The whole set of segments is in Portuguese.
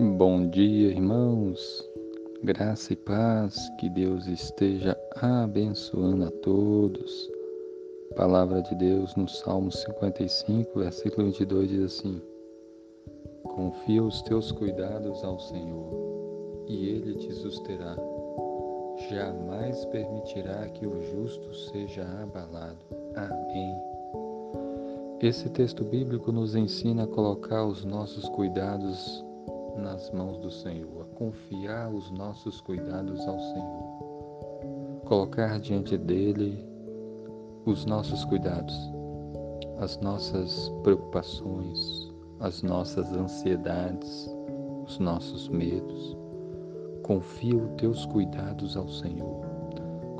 Bom dia, irmãos. Graça e paz, que Deus esteja abençoando a todos. palavra de Deus no Salmo 55, versículo 22 diz assim: Confia os teus cuidados ao Senhor, e ele te susterá. Jamais permitirá que o justo seja abalado. Amém. Esse texto bíblico nos ensina a colocar os nossos cuidados nas mãos do Senhor, a confiar os nossos cuidados ao Senhor, colocar diante dele os nossos cuidados, as nossas preocupações, as nossas ansiedades, os nossos medos. Confia os teus cuidados ao Senhor.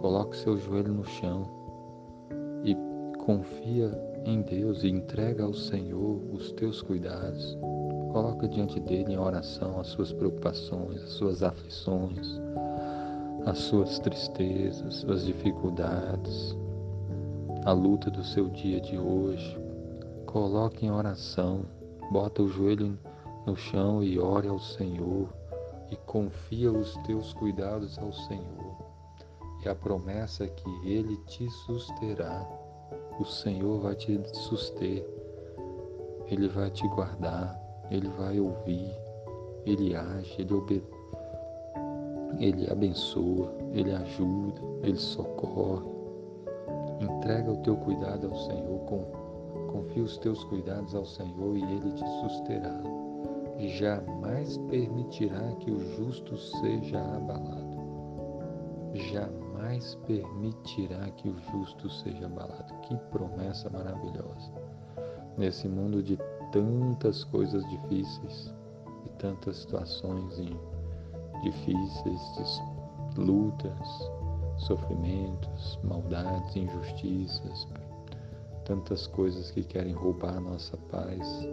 Coloque seu joelho no chão e confia em Deus e entrega ao Senhor os teus cuidados. Coloca diante dele em oração as suas preocupações, as suas aflições, as suas tristezas, as suas dificuldades, a luta do seu dia de hoje. Coloque em oração, bota o joelho no chão e ore ao Senhor e confia os teus cuidados ao Senhor. E a promessa é que Ele te susterá. O Senhor vai te suster, Ele vai te guardar, ele vai ouvir, Ele age, Ele obedece. Ele abençoa, Ele ajuda, Ele socorre. Entrega o teu cuidado ao Senhor, confia os teus cuidados ao Senhor e Ele te susterá. Jamais permitirá que o justo seja abalado. Jamais permitirá que o justo seja abalado. Que promessa maravilhosa. Nesse mundo de tantas coisas difíceis e tantas situações difíceis, lutas, sofrimentos, maldades, injustiças, tantas coisas que querem roubar a nossa paz,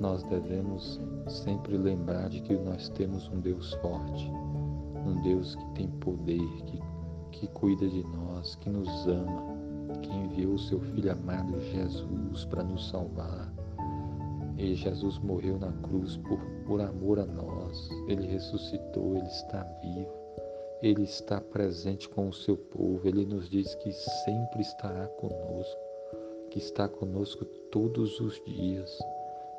nós devemos sempre lembrar de que nós temos um Deus forte, um Deus que tem poder, que, que cuida de nós, que nos ama, que enviou o seu Filho amado Jesus para nos salvar e Jesus morreu na cruz por, por amor a nós. Ele ressuscitou, ele está vivo. Ele está presente com o seu povo. Ele nos diz que sempre estará conosco, que está conosco todos os dias.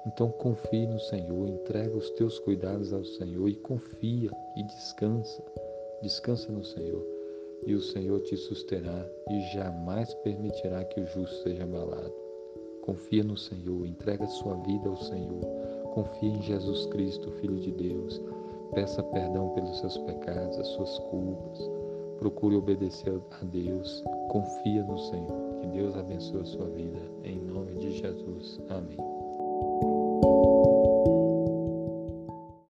Então confie no Senhor, entrega os teus cuidados ao Senhor e confia e descansa. Descansa no Senhor. E o Senhor te susterá e jamais permitirá que o justo seja abalado. Confia no Senhor, entrega sua vida ao Senhor. Confia em Jesus Cristo, Filho de Deus. Peça perdão pelos seus pecados, as suas culpas. Procure obedecer a Deus. Confia no Senhor. Que Deus abençoe a sua vida. Em nome de Jesus. Amém.